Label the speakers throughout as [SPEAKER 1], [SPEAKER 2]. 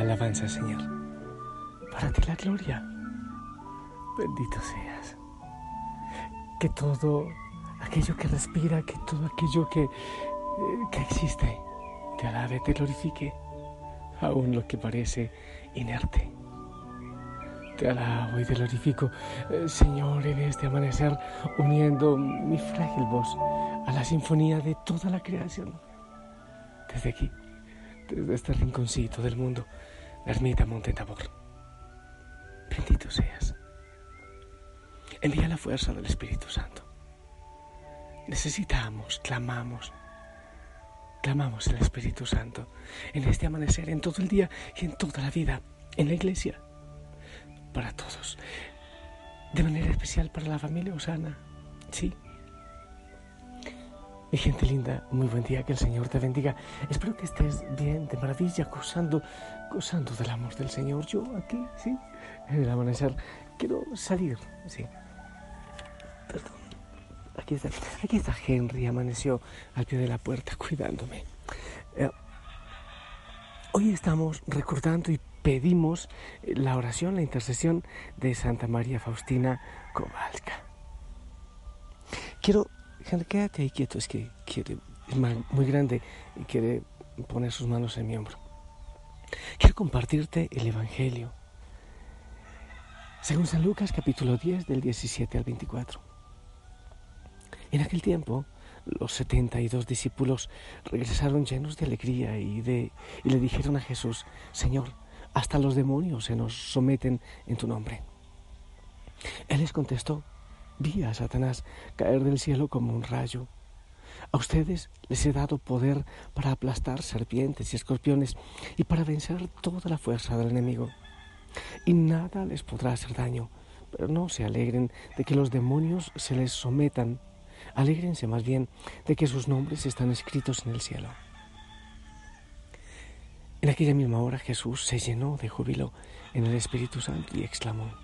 [SPEAKER 1] Alabanza, Señor. Para ti la gloria. Bendito seas. Que todo aquello que respira, que todo aquello que, eh, que existe, te alabe, te glorifique, aún lo que parece inerte. Te alabo y te glorifico, eh, Señor, en este amanecer, uniendo mi frágil voz a la sinfonía de toda la creación. Desde aquí, desde este rinconcito del mundo, ermita Monte Tabor. Bendito seas. Envía la fuerza del Espíritu Santo. Necesitamos, clamamos, clamamos el Espíritu Santo en este amanecer, en todo el día y en toda la vida, en la iglesia, para todos. De manera especial para la familia Osana, sí, gente linda, muy buen día, que el Señor te bendiga. Espero que estés bien, de maravilla, gozando, gozando del amor del Señor. Yo aquí, sí, en el amanecer, quiero salir, sí. Perdón. Aquí está, aquí está Henry, amaneció al pie de la puerta cuidándome. Eh, hoy estamos recordando y pedimos la oración, la intercesión de Santa María Faustina Kowalska. Quiero Quédate ahí quieto, es que quiere, es muy grande y quiere poner sus manos en mi hombro. Quiero compartirte el Evangelio. Según San Lucas capítulo 10 del 17 al 24. En aquel tiempo, los 72 discípulos regresaron llenos de alegría y, de, y le dijeron a Jesús, Señor, hasta los demonios se nos someten en tu nombre. Él les contestó, vi a Satanás caer del cielo como un rayo. A ustedes les he dado poder para aplastar serpientes y escorpiones y para vencer toda la fuerza del enemigo. Y nada les podrá hacer daño, pero no se alegren de que los demonios se les sometan. Alégrense más bien de que sus nombres están escritos en el cielo. En aquella misma hora Jesús se llenó de júbilo en el Espíritu Santo y exclamó,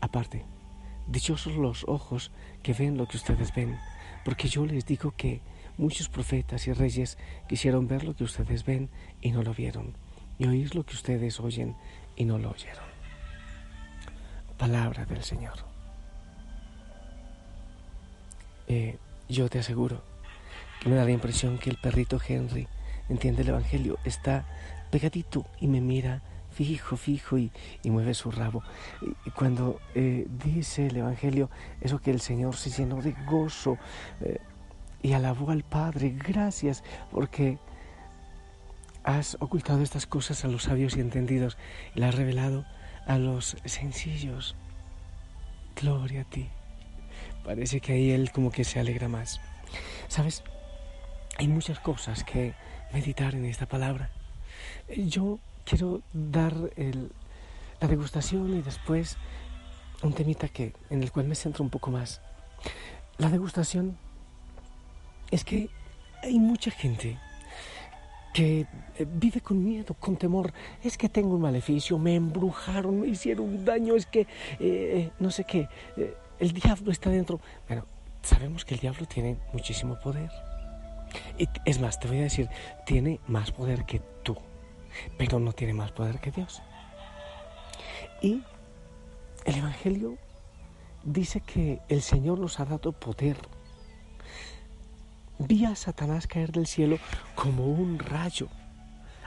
[SPEAKER 1] Aparte, dichosos los ojos que ven lo que ustedes ven, porque yo les digo que muchos profetas y reyes quisieron ver lo que ustedes ven y no lo vieron, y oír lo que ustedes oyen y no lo oyeron. Palabra del Señor. Eh, yo te aseguro que me da la impresión que el perrito Henry entiende el Evangelio, está pegadito y me mira fijo, fijo y, mueve su rabo. Y cuando eh, dice el Evangelio eso que el Señor se llenó de gozo eh, y alabó al Padre, gracias porque has ocultado estas cosas a los sabios y entendidos y las has revelado a los sencillos. Gloria a ti. Parece que ahí Él como que se alegra más. ¿Sabes? Hay muchas cosas que meditar en esta palabra. Yo quiero dar la degustación y después un temita que, en el cual me centro un poco más. La degustación es que hay mucha gente que eh, vive con miedo, con temor. Es que tengo un maleficio, me embrujaron, me hicieron un daño, es que eh, no sé qué. el diablo está dentro. Bueno, sabemos que el diablo tiene muchísimo poder. Y es más, te voy a decir, tiene más poder que tú, pero no tiene más poder que Dios. Y el Evangelio dice que el Señor nos ha dado poder. Vi a Satanás caer del cielo como un rayo.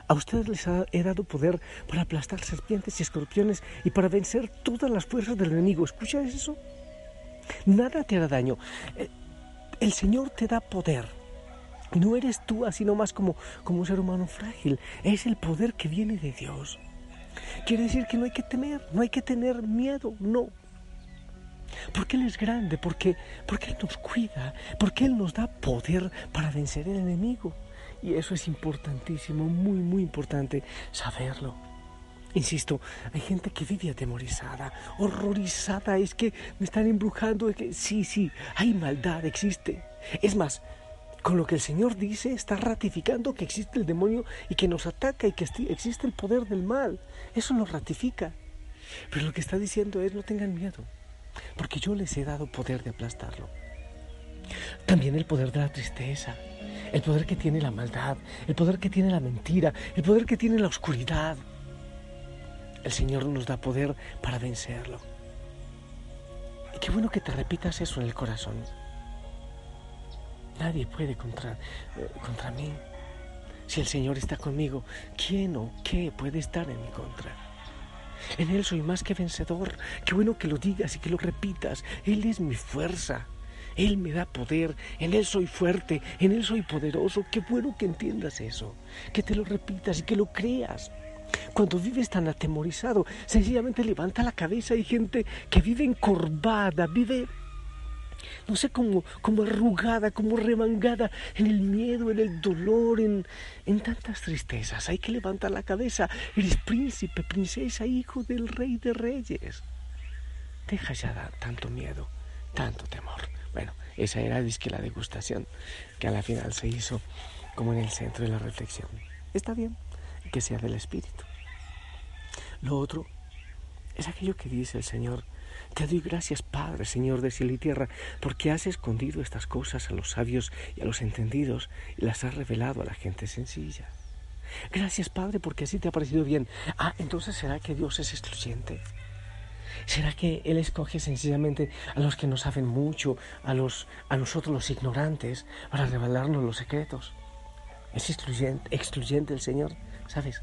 [SPEAKER 1] A ustedes les he dado poder para aplastar serpientes y escorpiones y para vencer todas las fuerzas del enemigo. ¿Escuchas eso? Nada te hará daño. Eh, el Señor te da poder. No eres tú así nomás como, como un ser humano frágil. Es el poder que viene de Dios. Quiere decir que no hay que temer, no hay que tener miedo, no. Porque Él es grande, porque, porque Él nos cuida, porque Él nos da poder para vencer el enemigo. Y eso es importantísimo, muy, muy importante saberlo. Insisto, hay gente que vive atemorizada, horrorizada, es que me están embrujando, es que sí, sí, hay maldad, existe. Es más, con lo que el Señor dice está ratificando que existe el demonio y que nos ataca y que existe el poder del mal. Eso lo ratifica. Pero lo que está diciendo es no tengan miedo, porque yo les he dado poder de aplastarlo. También el poder de la tristeza, el poder que tiene la maldad, el poder que tiene la mentira, el poder que tiene la oscuridad. El Señor nos da poder para vencerlo. Y qué bueno que te repitas eso en el corazón. Nadie puede contra, eh, contra mí. Si el Señor está conmigo, ¿quién o qué puede estar en mi contra? En Él soy más que vencedor. Qué bueno que lo digas y que lo repitas. Él es mi fuerza. Él me da poder. En Él soy fuerte. En Él soy poderoso. Qué bueno que entiendas eso. Que te lo repitas y que lo creas. Cuando vives tan atemorizado, sencillamente levanta la cabeza. Hay gente que vive encorvada, vive, no sé, como, como arrugada, como remangada en el miedo, en el dolor, en, en tantas tristezas. Hay que levantar la cabeza. Eres príncipe, princesa, hijo del rey de reyes. Deja ya tanto miedo, tanto temor. Bueno, esa era disque la degustación que a la final se hizo como en el centro de la reflexión. Está bien que sea del Espíritu. Lo otro es aquello que dice el Señor. Te doy gracias, Padre, Señor de cielo y tierra, porque has escondido estas cosas a los sabios y a los entendidos y las has revelado a la gente sencilla. Gracias, Padre, porque así te ha parecido bien. Ah, entonces será que Dios es excluyente. ¿Será que Él escoge sencillamente a los que no saben mucho, a, los, a nosotros los ignorantes, para revelarnos los secretos? ¿Es excluyente, excluyente el Señor? ¿Sabes?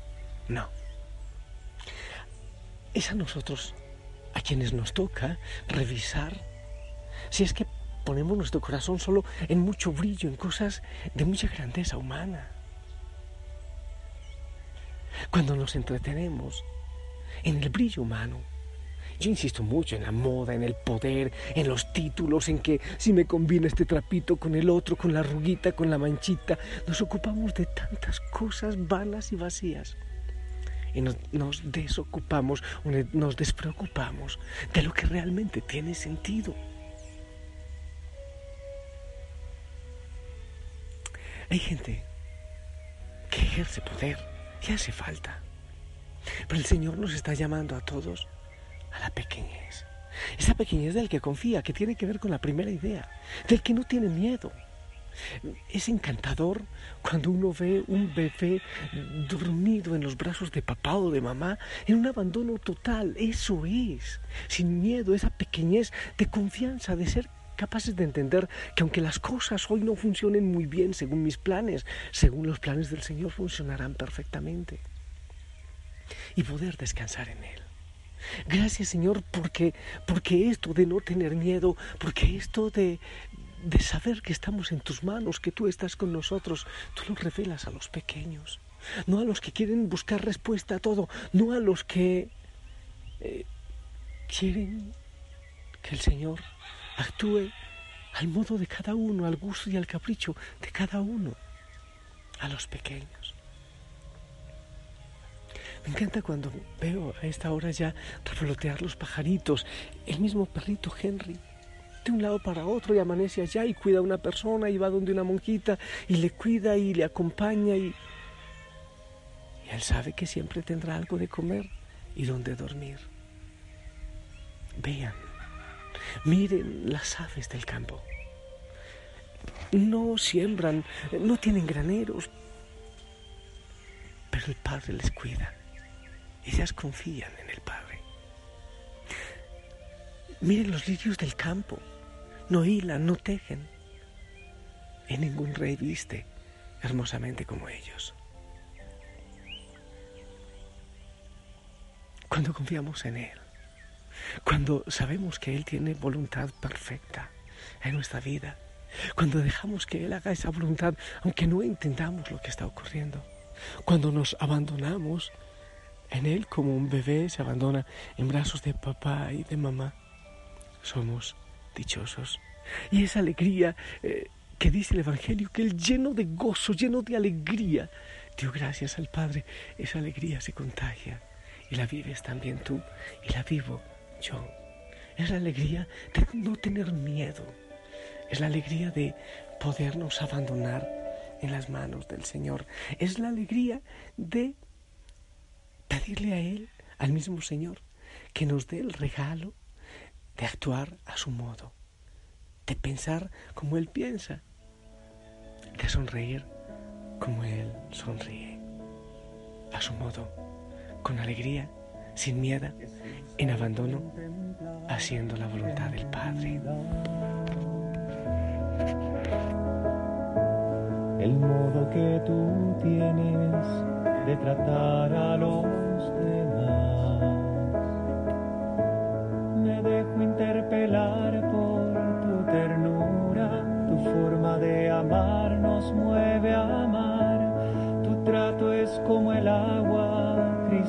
[SPEAKER 1] No. Es a nosotros a quienes nos toca revisar si es que ponemos nuestro corazón solo en mucho brillo, en cosas de mucha grandeza humana. Cuando nos entretenemos en el brillo humano, yo insisto mucho en la moda, en el poder, en los títulos, en que si me combina este trapito con el otro, con la ruguita, con la manchita, nos ocupamos de tantas cosas vanas y vacías. Y nos, desocupamos, nos despreocupamos de lo que realmente tiene sentido. Hay gente que ejerce poder y hace falta. Pero el Señor nos está llamando a todos a la pequeñez. Esa pequeñez del que confía, que tiene que ver con la primera idea, del que no tiene miedo. Es encantador cuando uno ve un bebé dormido en los brazos de papá o de mamá en un abandono total. Eso es, sin miedo, esa pequeñez de confianza, de ser capaces de entender que aunque las cosas hoy no funcionen muy bien según mis planes, según los planes del Señor funcionarán perfectamente. Y poder descansar en Él. Gracias Señor porque, porque esto de no tener miedo, porque esto de, de saber que estamos en tus manos, que tú estás con nosotros, tú lo revelas a los pequeños, no a los que quieren buscar respuesta a todo, no a los que eh, quieren que el Señor actúe al modo de cada uno, al gusto y al capricho de cada uno, a los pequeños. Me encanta cuando veo a esta hora ya revolotear los pajaritos, el mismo perrito Henry, de un lado para otro y amanece allá y cuida a una persona y va donde una monjita y le cuida y le acompaña y, y él sabe que siempre tendrá algo de comer y donde dormir. Vean, Miren las aves del campo. No siembran, no tienen graneros, pero el Padre les cuida. Ellas confían en el Padre. Miren los lirios del campo. No hilan, no tejen. Y ningún rey viste hermosamente como ellos. Cuando confiamos en Él, cuando sabemos que Él tiene voluntad perfecta en nuestra vida, cuando dejamos que Él haga esa voluntad, aunque no entendamos lo que está ocurriendo, cuando nos abandonamos en Él como un bebé se abandona en brazos de papá y de mamá, somos dichosos. Y esa alegría eh, que dice el Evangelio, que Él lleno de gozo, lleno de alegría, dio gracias al Padre, esa alegría se contagia y la vives también tú y la vivo yo. Es la alegría de no tener miedo. Es la alegría de podernos abandonar en las manos del Señor. Es la alegría de pedirle a Él, al mismo Señor, que nos dé el regalo de actuar a su modo, de pensar como Él piensa, de sonreír como Él sonríe, a su modo con alegría, sin miedo, en abandono, haciendo la voluntad del Padre.
[SPEAKER 2] El modo que tú tienes de tratar a los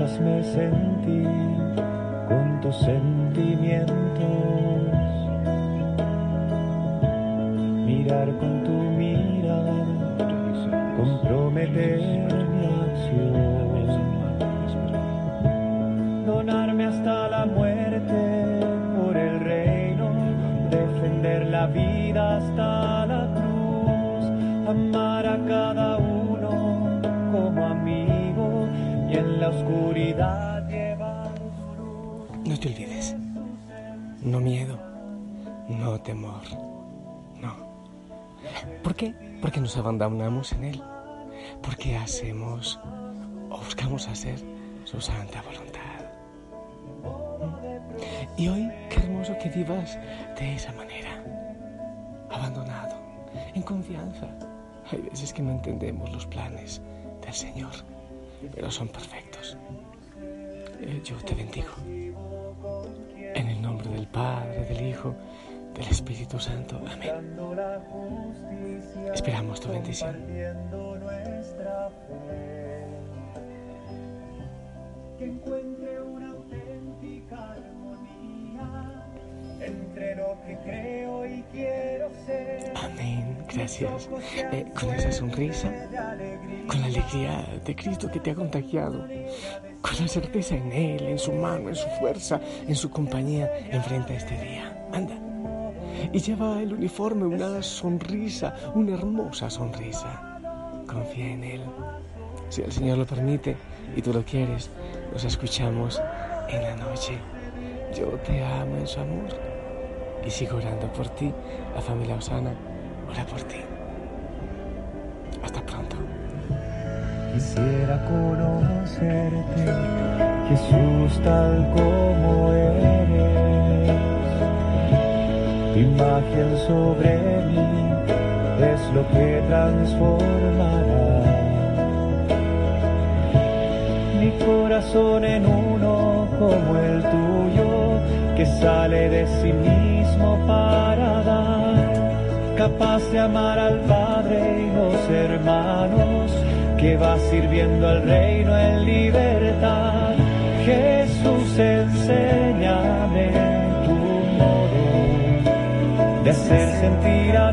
[SPEAKER 2] Hazme sentir con tus sentimientos, mirar con tu
[SPEAKER 1] No miedo, no temor, no. ¿Por qué? Porque nos abandonamos en Él. Porque hacemos o buscamos hacer su santa voluntad. Y hoy, qué hermoso que vivas de esa manera. Abandonado, en confianza. Hay veces que no entendemos los planes del Señor pero son perfectos. Eh, yo te bendigo. Nombre del Padre, del Hijo, del Espíritu Santo. Amén. Esperamos tu bendición. Amén gracias. Eh, con esa sonrisa, con la alegría de Cristo que te ha contagiado, con la certeza en Él, en su mano, en su fuerza, en su compañía, enfrenta este día. Anda. Y lleva el uniforme una sonrisa, una hermosa sonrisa. Confía en Él. Si el Señor lo permite y tú lo quieres, nos escuchamos en la noche. Yo te amo en su amor y sigo orando por ti, la familia Osana ora por ti. Hasta pronto.
[SPEAKER 2] Quisiera conocerte, Jesús, tal como eres. Tu imagen sobre mí es lo que transformará mi corazón en uno como el tuyo, que sale de sí mismo para dar, capaz de amar al Padre y los hermanos, que va sirviendo al reino en libertad. Jesús, enséñame tu modo de hacer sentir a